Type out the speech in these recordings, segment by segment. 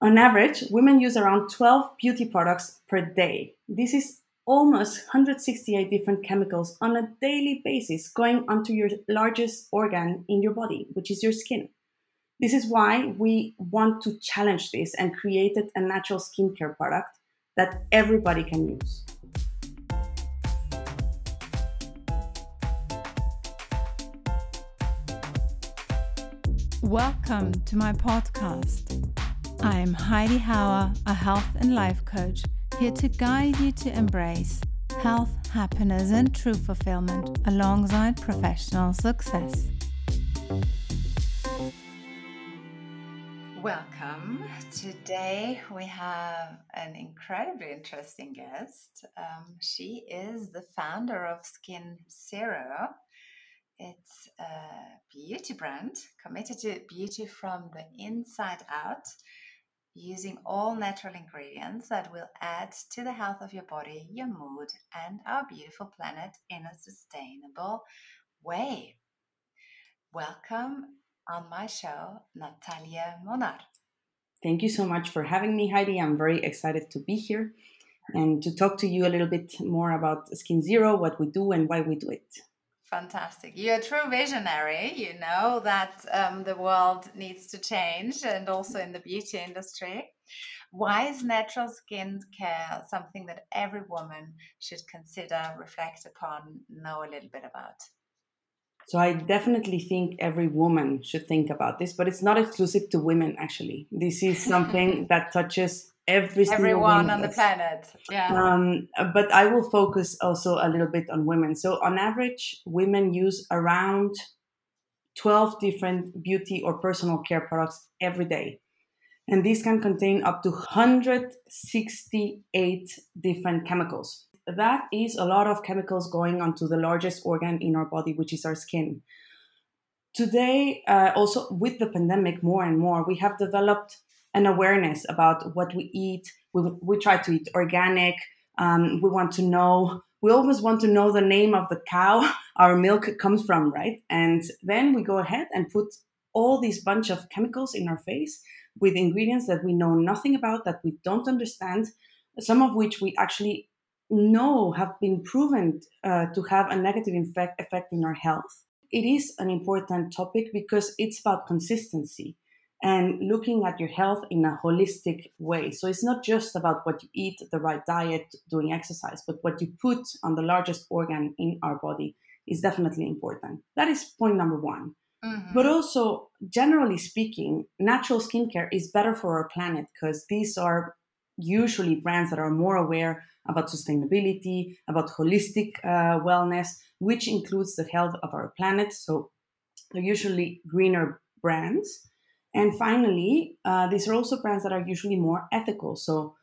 On average, women use around 12 beauty products per day. This is almost 168 different chemicals on a daily basis going onto your largest organ in your body, which is your skin. This is why we want to challenge this and created a natural skincare product that everybody can use. Welcome to my podcast. I'm Heidi Hauer, a health and life coach, here to guide you to embrace health, happiness, and true fulfillment alongside professional success. Welcome. Today we have an incredibly interesting guest. Um, she is the founder of Skin Zero. It's a beauty brand committed to beauty from the inside out using all natural ingredients that will add to the health of your body, your mood, and our beautiful planet in a sustainable way. Welcome on my show, Natalia Monnard. Thank you so much for having me, Heidi. I'm very excited to be here and to talk to you a little bit more about Skin Zero, what we do, and why we do it. Fantastic. You're a true visionary. You know that um, the world needs to change and also in the beauty industry. Why is natural skin care something that every woman should consider, reflect upon, know a little bit about? So I definitely think every woman should think about this, but it's not exclusive to women actually. This is something that touches every everyone on the planet. Yeah. Um, but I will focus also a little bit on women. So on average, women use around 12 different beauty or personal care products every day. And these can contain up to 168 different chemicals. That is a lot of chemicals going onto the largest organ in our body, which is our skin. Today, uh, also with the pandemic, more and more, we have developed an awareness about what we eat. We, we try to eat organic. Um, we want to know, we always want to know the name of the cow our milk comes from, right? And then we go ahead and put all these bunch of chemicals in our face with ingredients that we know nothing about, that we don't understand, some of which we actually know have been proven uh, to have a negative effect, effect in our health. It is an important topic because it's about consistency and looking at your health in a holistic way. So it's not just about what you eat, the right diet, doing exercise, but what you put on the largest organ in our body is definitely important. That is point number one. Mm-hmm. But also, generally speaking, natural skincare is better for our planet because these are usually brands that are more aware about sustainability, about holistic uh, wellness, which includes the health of our planet. So they're usually greener brands. And finally, uh, these are also brands that are usually more ethical. So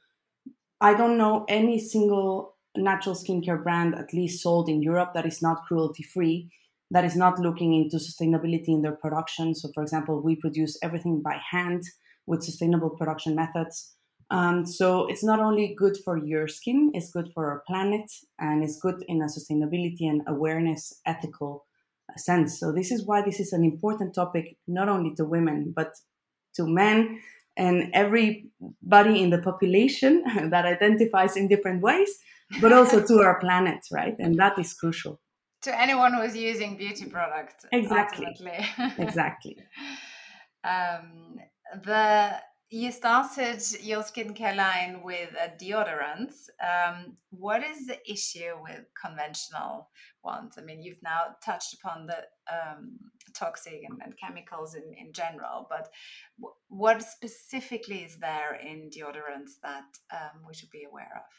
I don't know any single natural skincare brand, at least sold in Europe, that is not cruelty free, that is not looking into sustainability in their production. So, for example, we produce everything by hand with sustainable production methods. Um, so it's not only good for your skin, it's good for our planet, and it's good in a sustainability and awareness ethical sense. So this is why this is an important topic, not only to women, but to men and everybody in the population that identifies in different ways, but also to our planet, right? And that is crucial. To anyone who is using beauty products. Exactly. exactly. Um, the you started your skincare line with a deodorant. Um, what is the issue with conventional ones? I mean, you've now touched upon the um, toxic and, and, chemicals in, in general, but what specifically is there in deodorants that um, we should be aware of?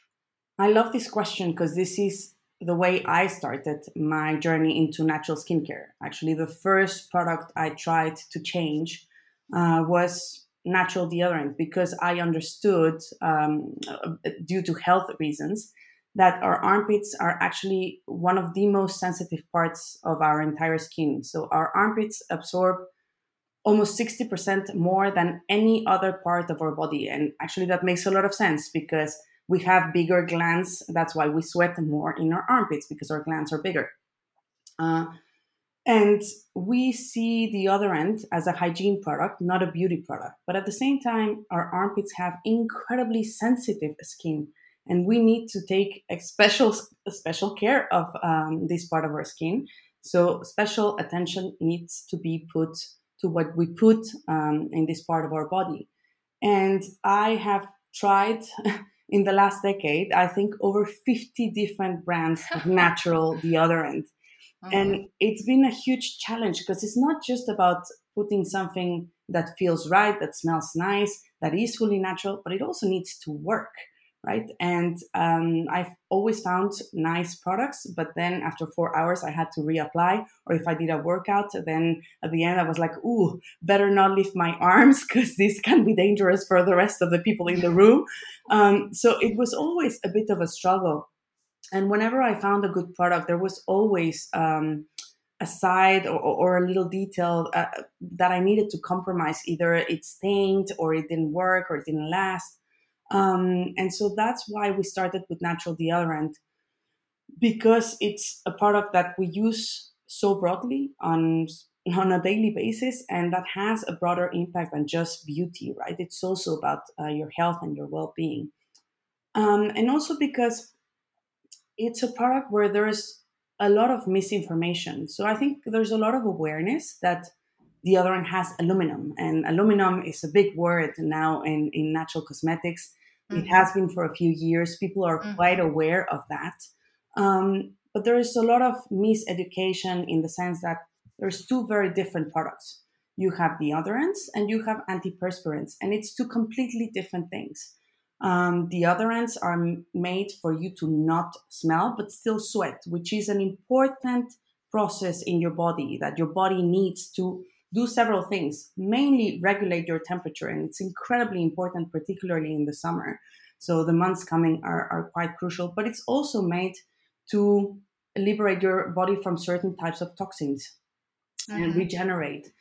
I love this question because this is the way I started my journey into natural skincare. Actually, the first product I tried to change uh, was natural deodorant because I understood, um, due to health reasons, that our armpits are actually one of the most sensitive parts of our entire skin. So our armpits absorb almost 60% more than any other part of our body. And actually, that makes a lot of sense because we have bigger glands. That's why we sweat more in our armpits because our glands are bigger. Uh, And we see deodorant as a hygiene product, not a beauty product. But at the same time, our armpits have incredibly sensitive skin, and we need to take a special, special care of um, this part of our skin. So special attention needs to be put to what we put um, in this part of our body. And I have tried in the last decade, I think over 50 different brands of natural deodorant. Mm-hmm. And it's been a huge challenge because it's not just about putting something that feels right, that smells nice, that is fully natural, but it also needs to work right? And um, I've always found nice products, but then after four hours, I had to reapply. Or if I did a workout, then at the end, I was like, ooh, better not lift my arms because this can be dangerous for the rest of the people in the room. Um, so it was always a bit of a struggle. And whenever I found a good product, there was always um, a side or, or, a little detail uh, that I needed to compromise. Either it stained, or it didn't work, or it didn't last. Um, and so that's why we started with natural deodorant because it's a product that we use so broadly on on a daily basis and that has a broader impact than just beauty right it's also about uh, your health and your well-being um, and also because it's a product where there's a lot of misinformation so i think there's a lot of awareness that deodorant has aluminum and aluminum is a big word now in, in natural cosmetics Mm-hmm. It has been for a few years. People are mm-hmm. quite aware of that. Um, but there is a lot of miseducation in the sense that there's two very different products. You have deodorants and you have antiperspirants, and it's two completely different things. Um, deodorants are made for you to not smell but still sweat, which is an important process in your body that your body needs to do several things, mainly regulate your temperature. And it's incredibly important, particularly in the summer. So the months coming are, are quite crucial, but it's also made to liberate your body from certain types of toxins mm-hmm. and regenerate.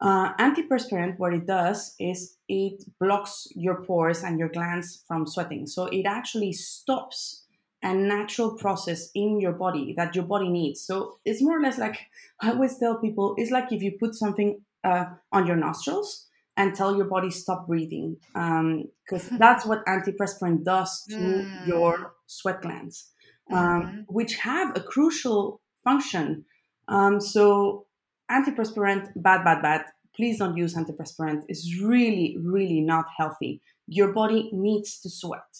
Uh, antiperspirant, what it does is it blocks your pores and your glands from sweating. So it actually stops a natural process in your body that your body needs. So it's more or less like I always tell people it's like if you put something uh, on your nostrils and tell your body stop breathing because um, that's what antiperspirant does to mm. your sweat glands um, mm-hmm. which have a crucial function um, so antiperspirant bad bad bad please don't use antiperspirant it's really really not healthy your body needs to sweat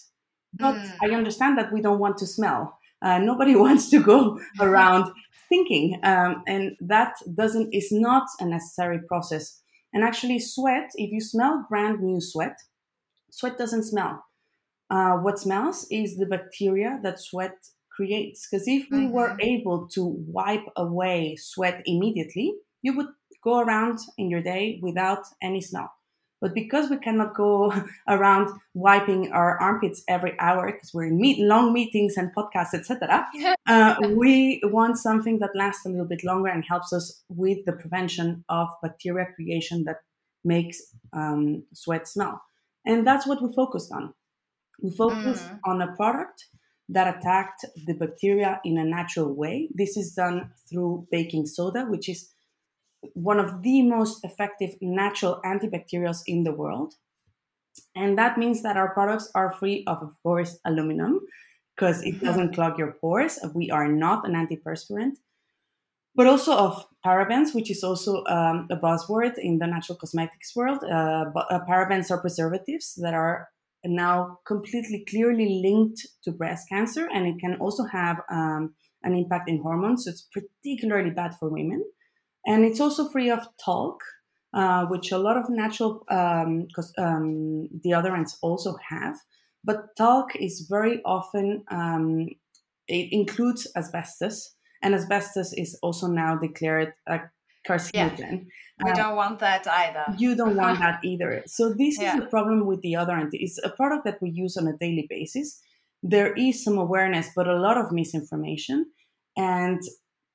but mm. I understand that we don't want to smell. Uh, nobody wants to go around thinking, um, and that doesn't is not a necessary process. And actually, sweat. If you smell brand new sweat, sweat doesn't smell. Uh, what smells is the bacteria that sweat creates. Because if we mm-hmm. were able to wipe away sweat immediately, you would go around in your day without any smell. But because we cannot go around wiping our armpits every hour because we're in meet, long meetings and podcasts, etc., uh, we want something that lasts a little bit longer and helps us with the prevention of bacteria creation that makes um, sweat smell. And that's what we focused on. We focused mm. on a product that attacked the bacteria in a natural way. This is done through baking soda, which is one of the most effective natural antibacterials in the world. And that means that our products are free of, of course, aluminum because it doesn't clog your pores. We are not an antiperspirant, but also of parabens, which is also um, a buzzword in the natural cosmetics world. Uh, but, uh, parabens are preservatives that are now completely clearly linked to breast cancer, and it can also have um, an impact in hormones. So it's particularly bad for women. And it's also free of talc, uh, which a lot of natural because um, um, deodorants also have. But talc is very often, um, it includes asbestos, and asbestos is also now declared a carcinogen. Yeah. We uh, don't want that either. You don't want that either. So this yeah. is the problem with deodorant. It's a product that we use on a daily basis. There is some awareness, but a lot of misinformation. And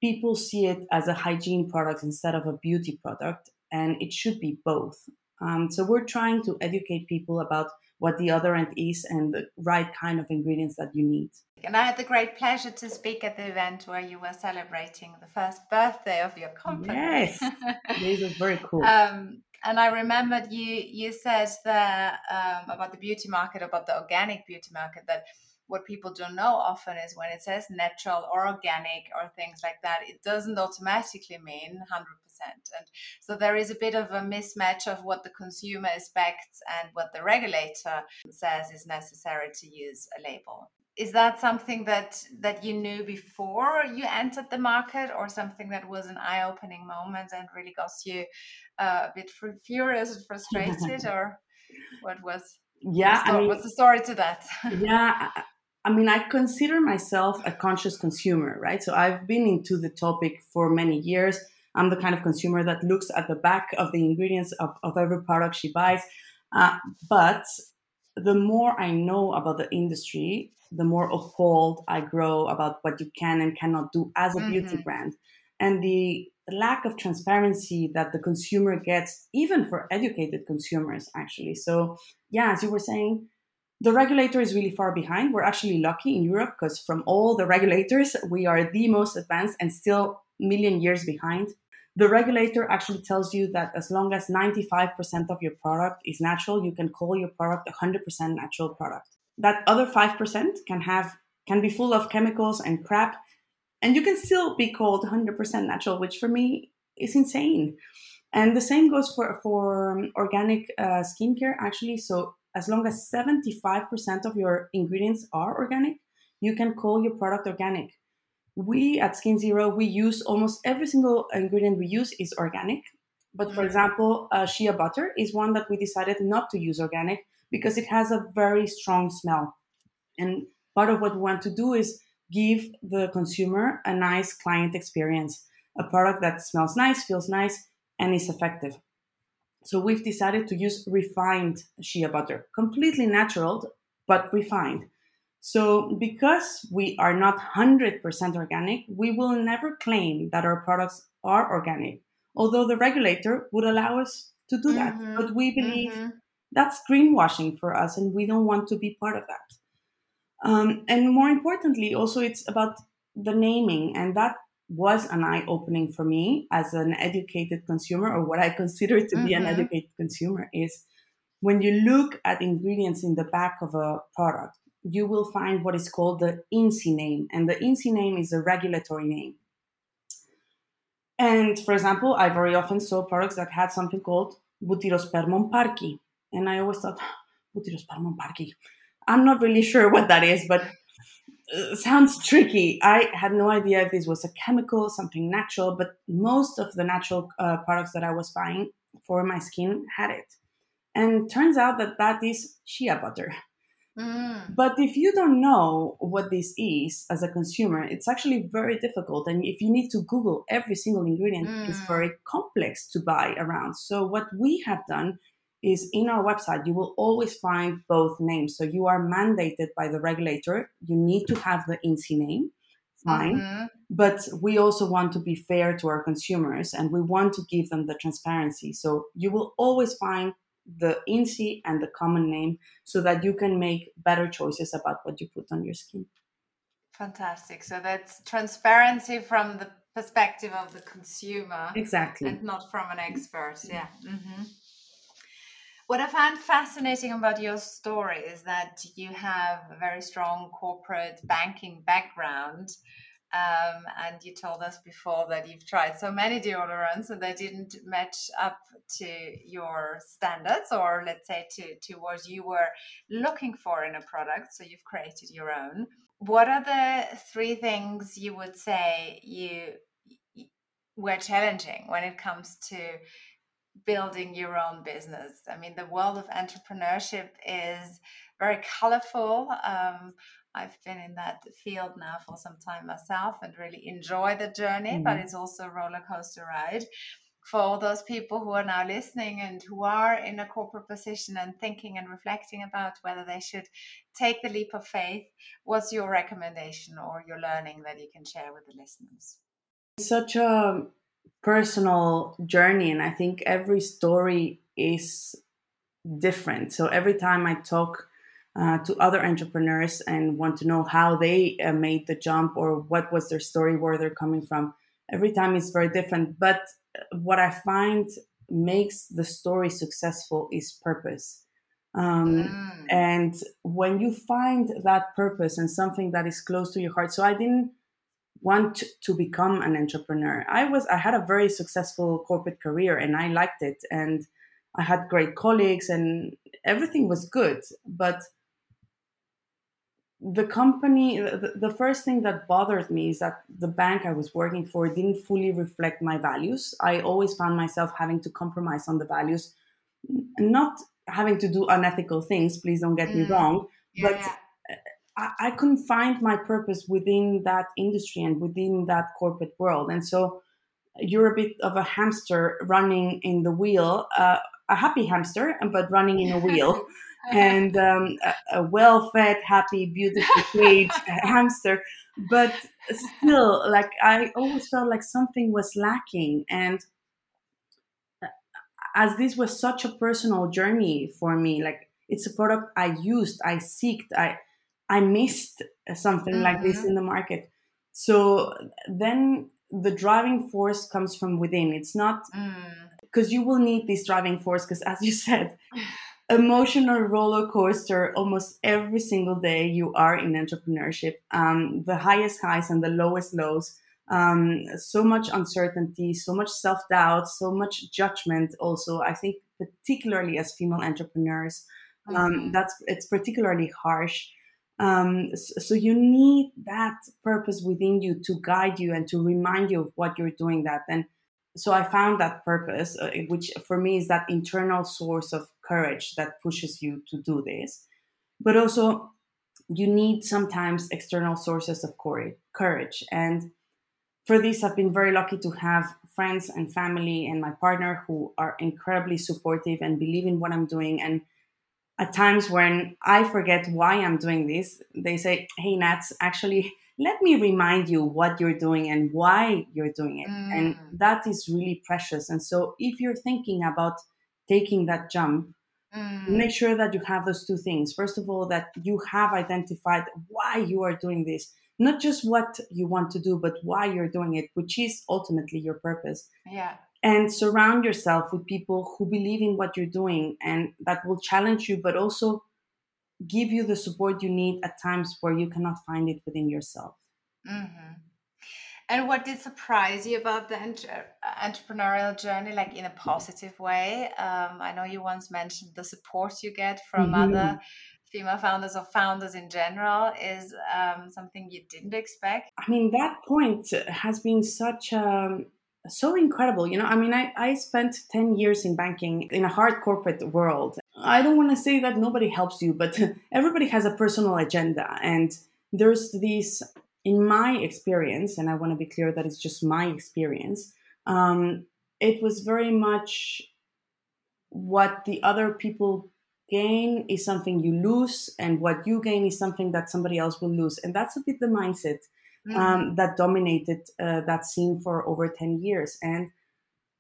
people see it as a hygiene product instead of a beauty product and it should be both Um, so we're trying to educate people about what deodorant is and the right kind of ingredients that you need. And I had the great pleasure to speak at the event where you were celebrating the first birthday of your company. Yes, this was very cool. Um, and I remembered you you said that um, about the beauty market, about the organic beauty market, that what people don't know often is when it says natural or organic or things like that, it doesn't automatically mean 100%. And so there is a bit of a mismatch of what the consumer expects and what the regulator says is necessary to use a label is that something that that you knew before you entered the market or something that was an eye-opening moment and really got you uh, a bit furious and frustrated or what was yeah I mean, what's the story to that yeah I mean, I consider myself a conscious consumer, right? So I've been into the topic for many years. I'm the kind of consumer that looks at the back of the ingredients of, of every product she buys. Uh, but the more I know about the industry, the more appalled I grow about what you can and cannot do as a mm-hmm. beauty brand. And the lack of transparency that the consumer gets, even for educated consumers, actually. So, yeah, as you were saying, the regulator is really far behind. We're actually lucky in Europe because from all the regulators, we are the most advanced and still million years behind. The regulator actually tells you that as long as 95% of your product is natural, you can call your product a 100% natural product. That other 5% can have can be full of chemicals and crap and you can still be called 100% natural which for me is insane. And the same goes for for um, organic uh, skincare actually. So as long as 75% of your ingredients are organic you can call your product organic we at skin zero we use almost every single ingredient we use is organic but for mm-hmm. example uh, shea butter is one that we decided not to use organic because it has a very strong smell. And part of what we want to do is give the consumer a nice client experience, a product that smells nice, feels nice, and is effective. So we've decided to use refined shea butter, completely natural, but refined. So because we are not 100% organic, we will never claim that our products are organic, although the regulator would allow us to do that. Mm-hmm. But we believe mm-hmm that's greenwashing for us, and we don't want to be part of that. Um, and more importantly, also, it's about the naming, and that was an eye opening for me as an educated consumer, or what I consider to mm-hmm. be an mm-hmm. educated consumer, is when you look at ingredients in the back of a product, you will find what is called the INCI name, and the INCI name is a regulatory name. And for example, I very often saw products that had something called Butyrospermum parkii, and I always thought, Butyrospermum parkii. I'm not really sure what that is, but uh, sounds tricky. I had no idea if this was a chemical, something natural, but most of the natural uh, products that I was buying for my skin had it. And turns out that that is shea butter. Mm. But if you don't know what this is as a consumer, it's actually very difficult. And if you need to Google every single ingredient, mm. it's very complex to buy around. So, what we have done is in our website, you will always find both names. So you are mandated by the regulator. You need to have the INCI name, fine. Mm-hmm. But we also want to be fair to our consumers and we want to give them the transparency. So you will always find the INCI and the common name so that you can make better choices about what you put on your skin. Fantastic. So that's transparency from the perspective of the consumer. Exactly. And not from an expert. Yeah. Mm-hmm. What I find fascinating about your story is that you have a very strong corporate banking background. Um, and you told us before that you've tried so many deodorants and they didn't match up to your standards or let's say to, to what you were looking for in a product. So you've created your own. What are the three things you would say you were challenging when it comes to building your own business. I mean, the world of entrepreneurship is very colorful. Um, I've been in that field now for some time myself and really enjoy the journey, mm-hmm. but it's also a roller coaster ride. For all those people who are now listening and who are in a corporate position and thinking and reflecting about whether they should take the leap of faith, what's your recommendation or your learning that you can share with the listeners? Such a personal journey and i think every story is different so every time i talk uh, to other entrepreneurs and want to know how they uh, made the jump or what was their story where they're coming from. Every time it's very different but what i find makes the story successful is purpose. Um, mm. and when you find that purpose and something that is close to your heart so i didn't want to become an entrepreneur. I was i had a very successful corporate career and i liked it and i had great colleagues and everything was good but the company the, the first thing that bothered me is that the bank i was working for didn't fully reflect my values i always found myself having to compromise on the values not having to do unethical things please don't get mm. me wrong yeah, but. I, I, couldn't find my purpose within that industry and within that corporate world and so you're a bit of a hamster running in the wheel uh, a happy hamster but running in a wheel and um, a, a well-fed happy beautiful caged hamster but still like i always felt like something was lacking and as this was such a personal journey for me like it's a product i used i seeked i i missed something mm-hmm. like this mm-hmm. in the market so then the driving force comes from within it's not because mm. you will need this driving force because as you said emotional roller coaster almost every single day you are in entrepreneurship um, the highest highs and the lowest lows um, so much uncertainty, so much self doubt, so much judgment. Also, I think particularly as female entrepreneurs, um, mm-hmm. that's it's particularly harsh. Um, so, so, you need that purpose within you to guide you and to remind you of what you're doing. That and so I found that purpose, uh, which for me is that internal source of courage that pushes you to do this. But also, you need sometimes external sources of courage and for this, I've been very lucky to have friends and family and my partner who are incredibly supportive and believe in what I'm doing. And at times when I forget why I'm doing this, they say, Hey, Nats, actually, let me remind you what you're doing and why you're doing it. Mm. And that is really precious. And so if you're thinking about taking that jump, mm. make sure that you have those two things. First of all, that you have identified why you are doing this not just what you want to do, but why you're doing it, which is ultimately your purpose. Yeah. And surround yourself with people who believe in what you're doing and that will challenge you, but also give you the support you need at times where you cannot find it within yourself. Mm-hmm. And what did surprise you about the entre- entrepreneurial journey, like in a positive way? Um, I know you once mentioned the support you get from mm-hmm. other female founders or founders in general is um, something you didn't expect? I mean, that point has been such um, so incredible. You know, I mean, I, I spent 10 years in banking in a hard corporate world. I don't want to say that nobody helps you, but everybody has a personal agenda. And there's this, in my experience, and I want to be clear that it's just my experience, um, it was very much what the other people gain is something you lose, and what you gain is something that somebody else will lose. And that's a bit the mindset mm-hmm. um, that dominated uh, that scene for over 10 years. And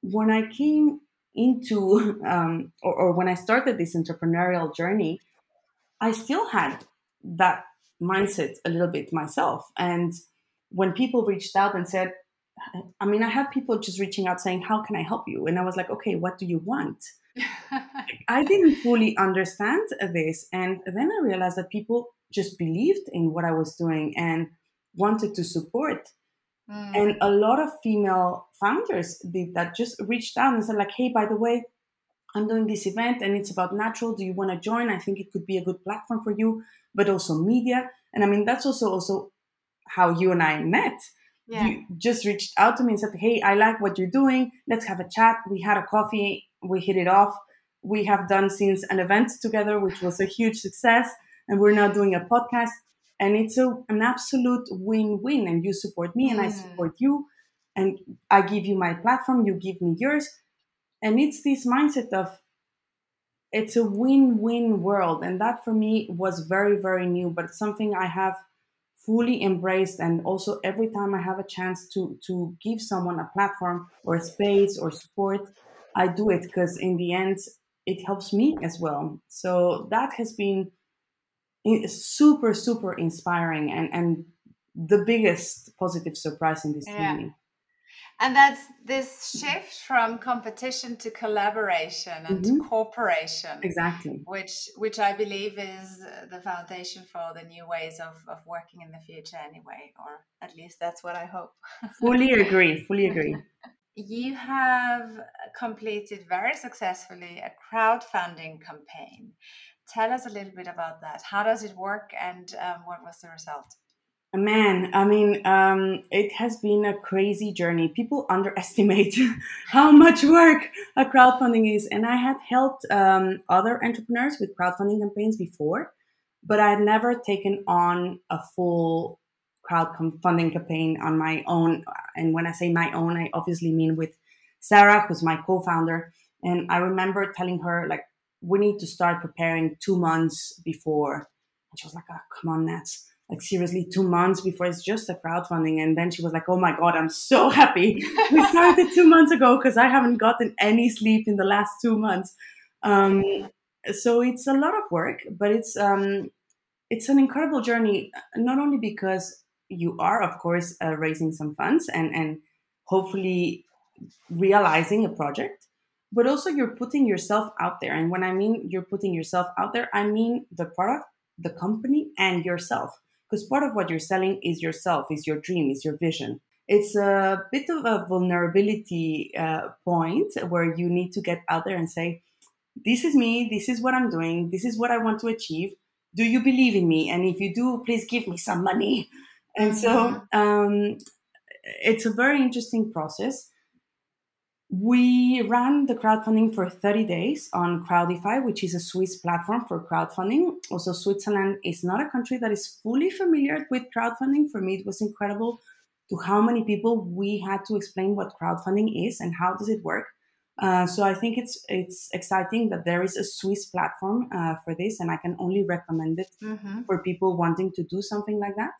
when I came into, um, or, or when I started this entrepreneurial journey, I still had that mindset a little bit myself. And when people reached out and said, I mean, I had people just reaching out saying, How can I help you? And I was like, Okay, what do you want? I didn't fully understand this. And then I realized that people just believed in what I was doing and wanted to support. Mm. And a lot of female founders did that, just reached out and said, like, hey, by the way, I'm doing this event and it's about natural. Do you want to join? I think it could be a good platform for you, but also media. And I mean, that's also also how you and I met. Yeah. You just reached out to me and said, Hey, I like what you're doing. Let's have a chat. We had a coffee we hit it off. We have done since an event together, which was a huge success, and we're now doing a podcast. And it's a, an absolute win-win. And you support me, and mm. I support you, and I give you my platform, you give me yours, and it's this mindset of it's a win-win world, and that for me was very, very new, but something I have fully embraced. And also every time i have a chance to to give someone a platform or a space or support i do it because in the end it helps me as well. So that has been super super inspiring and and the biggest positive surprise in this yeah. journey and that's this shift from competition to collaboration and mm-hmm. to cooperation exactly. which which i believe is the foundation for the new ways of, of working in the future anyway or at least that's what i hope. Fully agree fully agree. You have completed very successfully a crowdfunding campaign. Tell us a little bit about that. How does it work and um, what was the result Man, I mean, um, it has been a crazy journey. People underestimate how much work a crowdfunding is. And I had helped um, other entrepreneurs with crowdfunding campaigns before, but I had never taken on a full crowdfunding campaign on my own. And when I say my own, I obviously mean with Sarah, who's my co founder. And I remember telling her, like, we need to start preparing two months before. And she was like, oh, come on, Nats like seriously two months before it's just a crowdfunding. And then she was like oh my god i'm so happy. We started two months ago because i haven't gotten any sleep in the last two months. Um, so it's a lot of work but it's um, it's an incredible journey not only because you are of course uh, raising some funds and and hopefully realizing a project but also you're putting yourself out there. And when i mean you're putting yourself out there i mean the product the company and yourself because part of what you're selling is yourself, is your dream, is your vision. It's a bit of a vulnerability uh, point where you need to get out there and say, This is me, this is what I'm doing, this is what I want to achieve. Do you believe in me? And if you do, please give me some money. And so mm-hmm. um, it's a very interesting process. We ran the crowdfunding for 30 days on Crowdify, which is a Swiss platform for crowdfunding. Also, Switzerland is not a country that is fully familiar with crowdfunding. For me, it was incredible to how many people we had to explain what crowdfunding is and how does it work. Uh, so I think it's it's exciting that there is a Swiss platform uh, for this, and I can only recommend it mm-hmm. for people wanting to do something like that.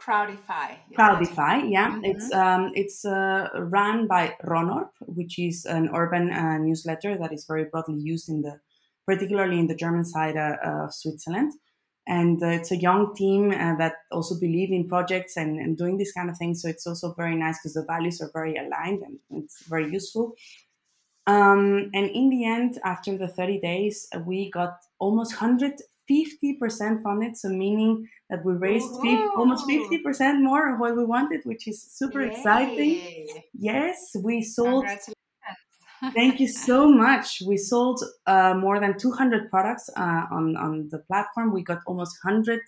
Crowdify. Crowdify, yeah. Mm-hmm. It's um, it's uh, run by Ronorp, which is an urban uh, newsletter that is very broadly used in the, particularly in the German side uh, of Switzerland. And uh, it's a young team uh, that also believe in projects and, and doing this kind of thing. So it's also very nice because the values are very aligned and it's very useful. Um, and in the end, after the 30 days, we got almost 100 50% funded, so meaning that we raised 50, almost 50% more of what we wanted, which is super Yay. exciting. Yes, we sold. Thank you so much. We sold uh, more than 200 products uh, on, on the platform. We got almost 100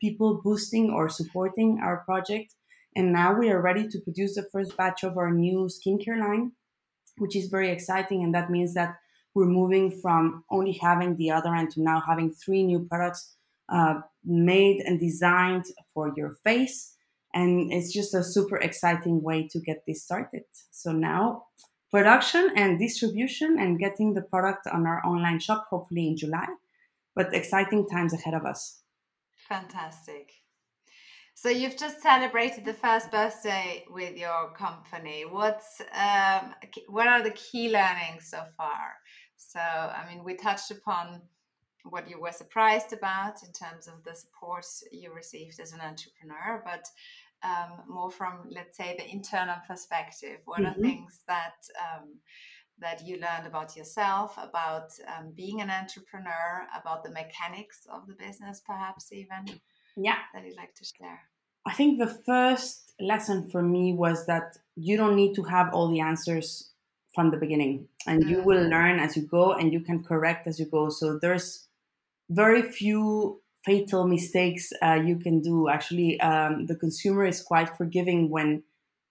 people boosting or supporting our project. And now we are ready to produce the first batch of our new skincare line, which is very exciting. And that means that we're moving from only having deodorant to now having three new products uh, made and designed for your face. And it's just a super exciting way to get this started. So now, production and distribution and getting the product on our online shop, hopefully in July. But exciting times ahead of us. Fantastic. So you've just celebrated the first birthday with your company. What's um, what are the key learnings so far? So, I mean, we touched upon what you were surprised about in terms of the support you received as an entrepreneur, but um, more from, let's say, the internal perspective. What mm-hmm. are things that um, that you learned about yourself, about um, being an entrepreneur, about the mechanics of the business, perhaps even? Yeah, that you'd like to share. I think the first lesson for me was that you don't need to have all the answers from the beginning. And you will mm. learn as you go and you can correct as you go. So there's very few fatal mistakes uh, you can do. Actually um, the consumer is quite forgiving when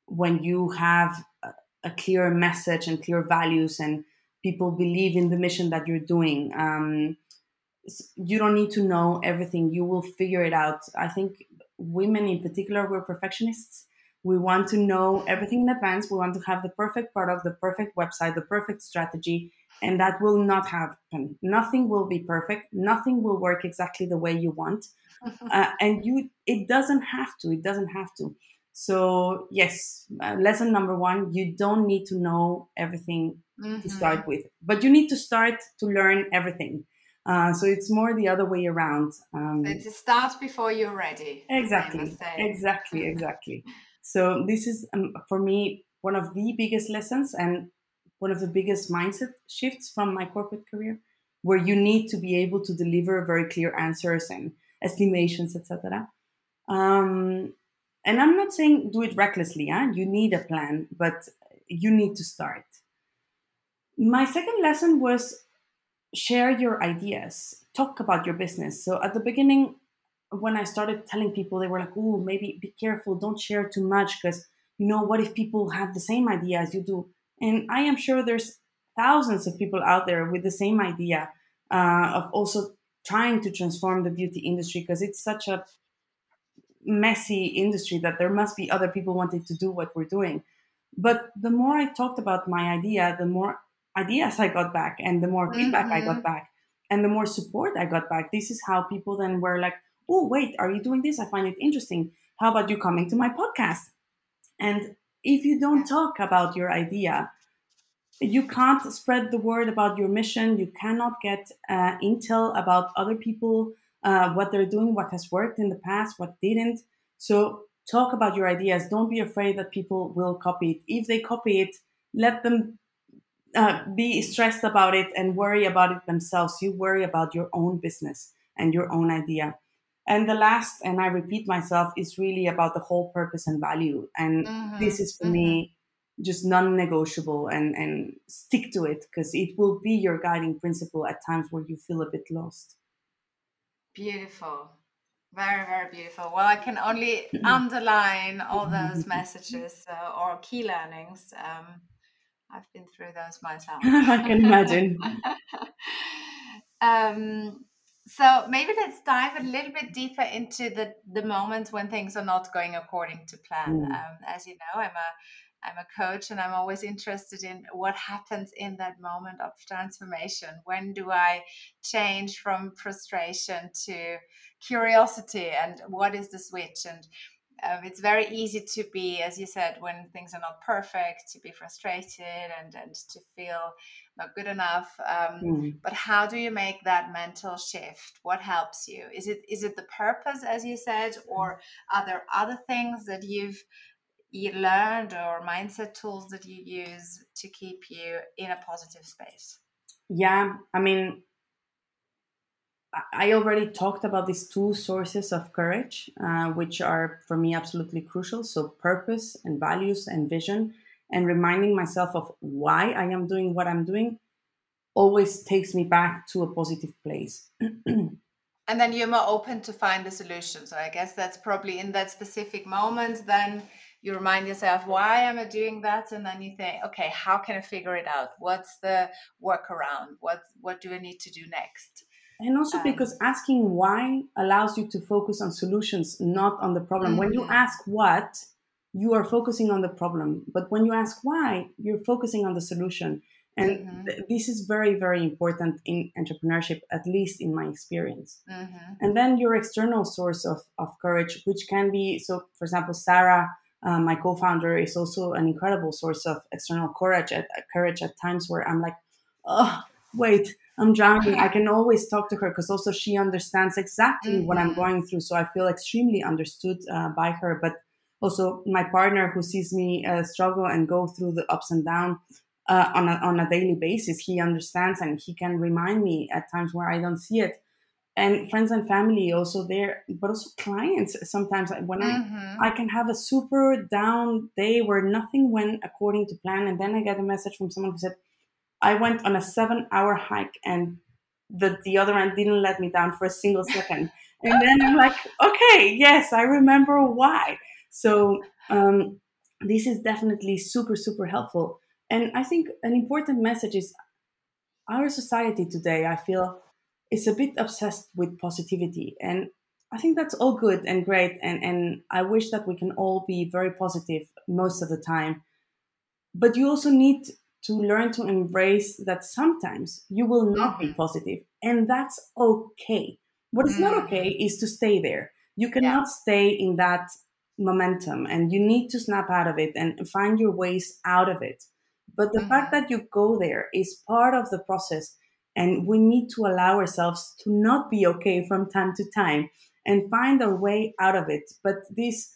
when you have a, a, clear message and clear values and people believe in the mission that you're doing. Um, you don't need to know everything. You will figure it out. I think women in particular we're perfectionists we want to know everything in advance. We want to have the perfect product, the perfect website, the perfect strategy. and that will not happen. Nothing will be perfect. Nothing will work exactly the way you want. Uh, and you it doesn't have to. It doesn't have to. So yes uh, lesson number one you don't need to know everything mm-hmm. to start with but you need to start to learn everything. Uh, so it's more the other way around. Um, it's a start before you're ready exactly. exactly exactly so this is um, for me one of the biggest lessons and one of the biggest mindset shifts from my corporate career where you need to be able to deliver very clear answers and estimations etc um, and i'm not saying do it recklessly huh? you need a plan but you need to start. My second lesson was share your ideas. Talk about your business. So at the beginning when i started telling people they were like oh maybe be careful don't share too much because you know what if people have the same idea as you do and i am sure there's thousands of people out there with the same idea uh, of also trying to transform the beauty industry because it's such a messy industry that there must be other people wanting to do what we're doing. But the more I talked about my idea, the more ideas I got back and the more feedback mm-hmm. I got mm-hmm. back and the more support I got back. This is how people then were like, oh, wait, are you doing this? I find it interesting. How about you coming to my podcast? And if you don't talk about your idea, you can't spread the word about your mission. You cannot get uh, intel about other people, uh, what they're doing, what has worked in the past, what didn't. So talk about your ideas. Don't be afraid that people will copy it. If they copy it, let them uh, be stressed about it and worry about it themselves. You worry about your own business and your own idea. And the last, and I repeat myself, is really about the whole purpose and value. And mm-hmm. this is for mm-hmm. me just non-negotiable and and stick to it because it will be your guiding principle at times where you feel a bit lost beautiful very very beautiful well i can only underline all those messages uh, or key learnings um, i've been through those myself i can imagine um, so maybe let's dive a little bit deeper into the the moments when things are not going according to plan mm. um, as you know i'm a I'm a coach and I'm always interested in what happens in that moment of transformation. When do I change from frustration to curiosity and what is the switch? And um, it's very easy to be, as you said, when things are not perfect, to be frustrated and, and to feel not good enough. Um, mm. But how do you make that mental shift? What helps you? Is it is it the purpose, as you said, or are there other things that you've you learned or mindset tools that you use to keep you in a positive space? Yeah, I mean, I already talked about these two sources of courage, uh, which are for me absolutely crucial. So, purpose and values and vision, and reminding myself of why I am doing what I'm doing always takes me back to a positive place. and then you're more open to find the solution. So, I guess that's probably in that specific moment, then you remind yourself why am i doing that and then you think okay how can i figure it out what's the workaround what what do i need to do next and also um, because asking why allows you to focus on solutions not on the problem mm-hmm. when you mm-hmm. ask what you are focusing on the problem but when you ask why you're focusing on the solution and mm-hmm. th- this is very very important in entrepreneurship at least in my experience mm-hmm. and then your external source of, of courage which can be so for example sarah um, my co-founder is also an incredible source of external courage at courage at times where I'm like, oh, wait, I'm drowning. I can always talk to her because also she understands exactly mm-hmm. what I'm mm-hmm. going through. So I feel extremely understood uh, by her. But also my partner who sees me uh, struggle and go through the ups and downs uh, on, a, on a daily basis, he understands and he can remind me at times where I don't see it. And friends and family also there but also clients sometimes when mm-hmm. I, I can have a super down day where nothing went according to plan and then i get a message from someone who said i went on a seven hour hike and the, deodorant didn't let me down for a single second. And then i'm like okay yes i remember why so um, this is definitely super super helpful and i think an important message is our society today i feel is a bit obsessed with positivity and i think that's all good and great and and i wish that we can all be very positive most of the time but you also need to learn to embrace that sometimes you will not be Mhm. positive, and that's okay. What is not okay Mhm. is to stay there. You Yeah. cannot stay in that momentum, and you need to snap out of it and find your ways out of it. But the fact Mhm. that you go there is part of the process, and we need to allow ourselves to not be okay from time to time and find a way out of it. But this,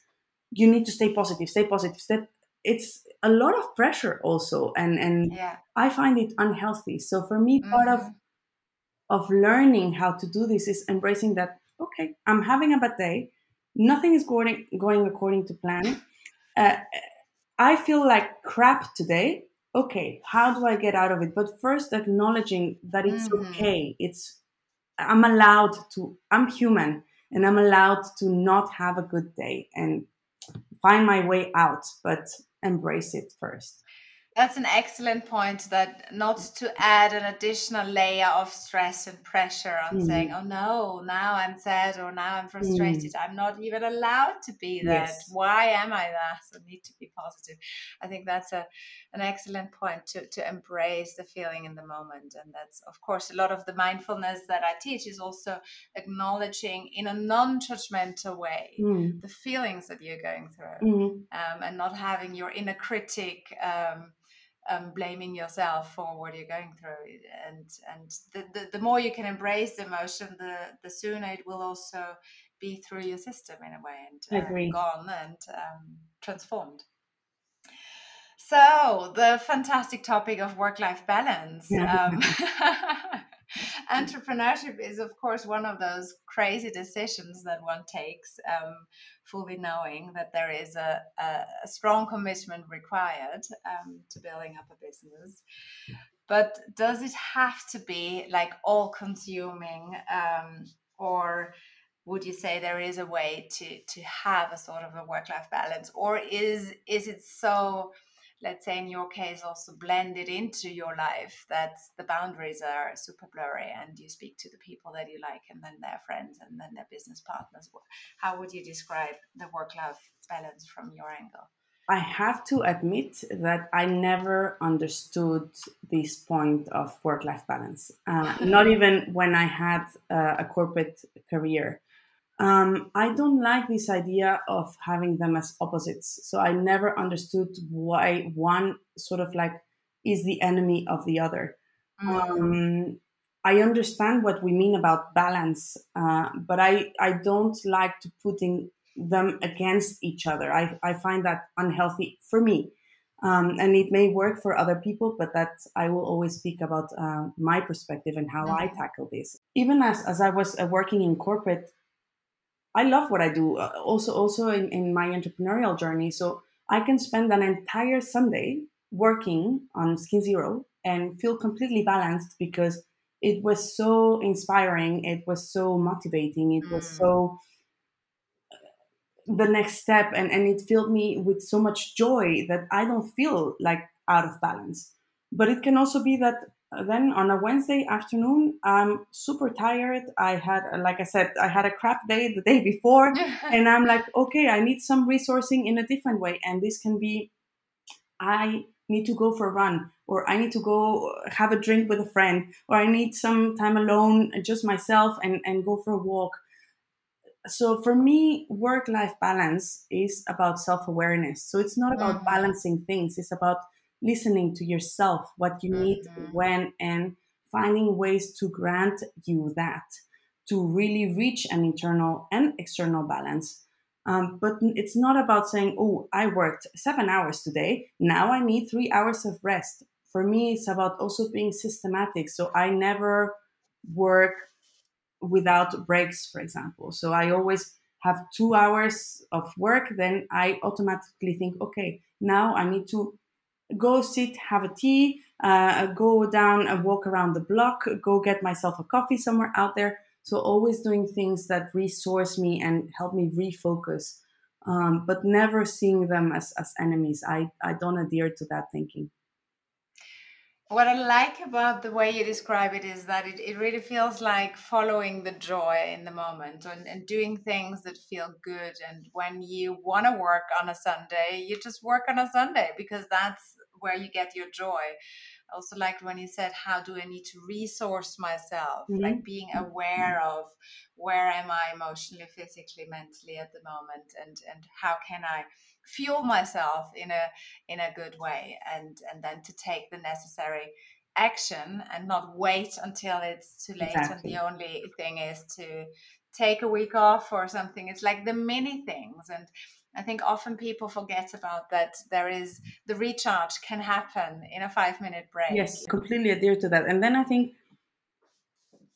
you need to stay positive, stay positive. Step. It's a lot of pressure also, and and Yeah. I find it unhealthy. So for me, part of Mhm. of learning how to do this is embracing that. Okay, I'm having a bad day. Nothing is going going according to plan. Uh, I feel like crap today. Okay, how do I get out of it? But first, acknowledging that it's Mhm. okay. It's I'm allowed to. I'm human, and I'm allowed to not have a good day and find my way out. But embrace it first. That's an excellent point that not to add an additional layer of stress and pressure on saying, Mm, oh no, now I'm sad or now I'm mm, frustrated. I'm not even allowed to be that. yes, Why am I that? I need to be positive. I think that's a an excellent point to, to embrace the feeling in the moment. And that's of course a lot of the mindfulness that I teach is also acknowledging in a non-judgmental way mm, the feelings that you're going through mm, um, and not having your inner critic um, um, blaming yourself for what you're going through. And and the, the, the more you can embrace the emotion, the the sooner it will also be through your system in a way and uh, gone and um, transformed. So the fantastic topic of work-life balance. Um, entrepreneurship is, of course, one of those crazy decisions that one takes, um, fully knowing that there is a, a, strong commitment required um, to building up a business. But does it have to be like all-consuming, um, or would you say there is a way to to have a sort of a work-life balance, or is is it so? Let's say in your case also blended into your life that the boundaries are super blurry and you speak to the people that you like and then their friends and then their business partners. How would you describe the work life balance from your angle? I have to admit that I never understood this point of work life balance, uh, not even when I had uh, a corporate career. Um, I don't like this idea of having them as opposites. So I never understood why one sort of like is the enemy of the other. mm, Um, I understand what we mean about balance, uh, but I, I don't like to putting them against each other. I, I find that unhealthy for me. Um, and it may work for other people, but that I will always speak about uh, my perspective and how I mhm, tackle this. Even as, as I was uh, working in corporate, I love what I do. Uh, also, also in, in my entrepreneurial journey, so I can spend an entire Sunday working on Skin Zero and feel completely balanced because it was so inspiring. It was so motivating. It was mm, so the next step, and and it filled me with so much joy that I don't feel like out of balance. But it can also be that uh, then on a Wednesday afternoon, I'm super tired. I had, like I said, I had a crap day the day before, and I'm like, okay, I need some resourcing in a different way. And this can be, I need to go for a run, or I need to go have a drink with a friend, or I need some time alone, just myself, and, and go for a walk. So for me, work life balance is about self awareness. So it's not about mhm, balancing things, it's about listening to yourself, what you need, mhm, when, and finding ways to grant you that to really reach an internal and external balance. Um, but it's not about saying, oh, I worked seven hours today. Now I need three hours of rest. For me, it's about also being systematic. So I never work without breaks, for example. So I always have two hours of work. Then I automatically think, okay, now I need to go sit, have a tea, uh, go down and walk around the block, go get myself a coffee somewhere out there. So always doing things that resource me and help me refocus, um, but never seeing them as, as enemies. I, I don't adhere to that thinking. What I like about the way you describe it is that it, it really feels like following the joy in the moment and, and doing things that feel good. And when you want to work on a Sunday, you just work on a Sunday because that's where you get your joy I also like when you said how do i need to resource myself mm-hmm. like being aware of where am i emotionally physically mentally at the moment and and how can i fuel myself in a in a good way and and then to take the necessary action and not wait until it's too late exactly. and the only thing is to take a week off or something it's like the many things and I think often people forget about that there is the recharge can happen in a five minute break. Yes, completely adhere to that. And then I think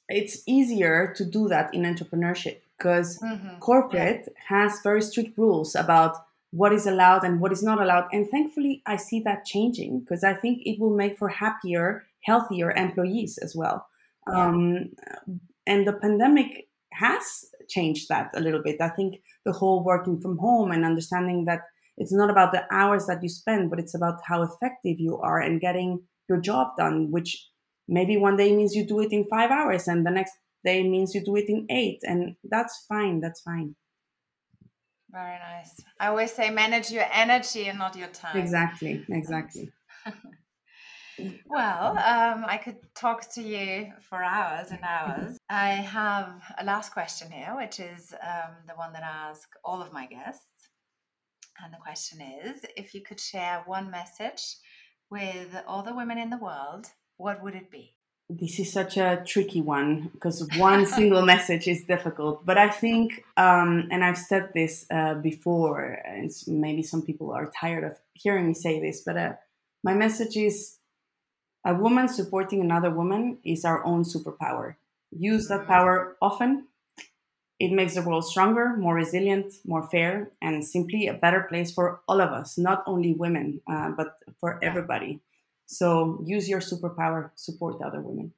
it's easier to do that in entrepreneurship because mm-hmm. corporate yeah. has very strict rules about what is allowed and what is not allowed. And thankfully, I see that changing because I think it will make for happier, healthier employees as well. Yeah. Um, and the pandemic has changed that a little bit. I think the whole working from home and understanding that it's not about the hours that you spend, but it's about how effective you are and getting your job done, which maybe one day means you do it in five hours and the next day means you do it in eight. And that's fine. That's fine. Very nice. I always say manage your energy and not your time. Exactly. Exactly. Well, um, I could talk to you for hours and hours. I have a last question here, which is um, the one that I ask all of my guests. And the question is if you could share one message with all the women in the world, what would it be? This is such a tricky one because one single message is difficult. But I think, um, and I've said this uh, before, and maybe some people are tired of hearing me say this, but uh, my message is a woman supporting another woman is our own superpower. Use that power often. It makes the world stronger, more resilient, more fair, and simply a better place for all of us, not only women, uh, but for everybody. So use your superpower, support other women.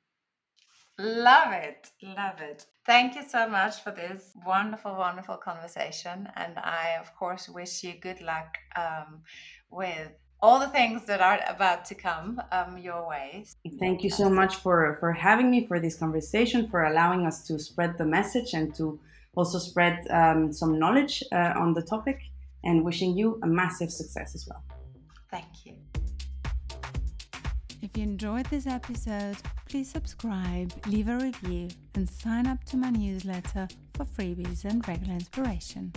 Love it. Love it. Thank you so much for this wonderful, wonderful conversation. And I, of course, wish you good luck um, with all the things that are about to come um, your way. Thank you so much for for having me for this conversation, for allowing us to spread the message and to also spread um, some knowledge uh, on the topic. And wishing you a massive success as well. Thank you. If you enjoyed this episode, please subscribe, leave a review, and sign up to my newsletter for freebies and regular inspiration.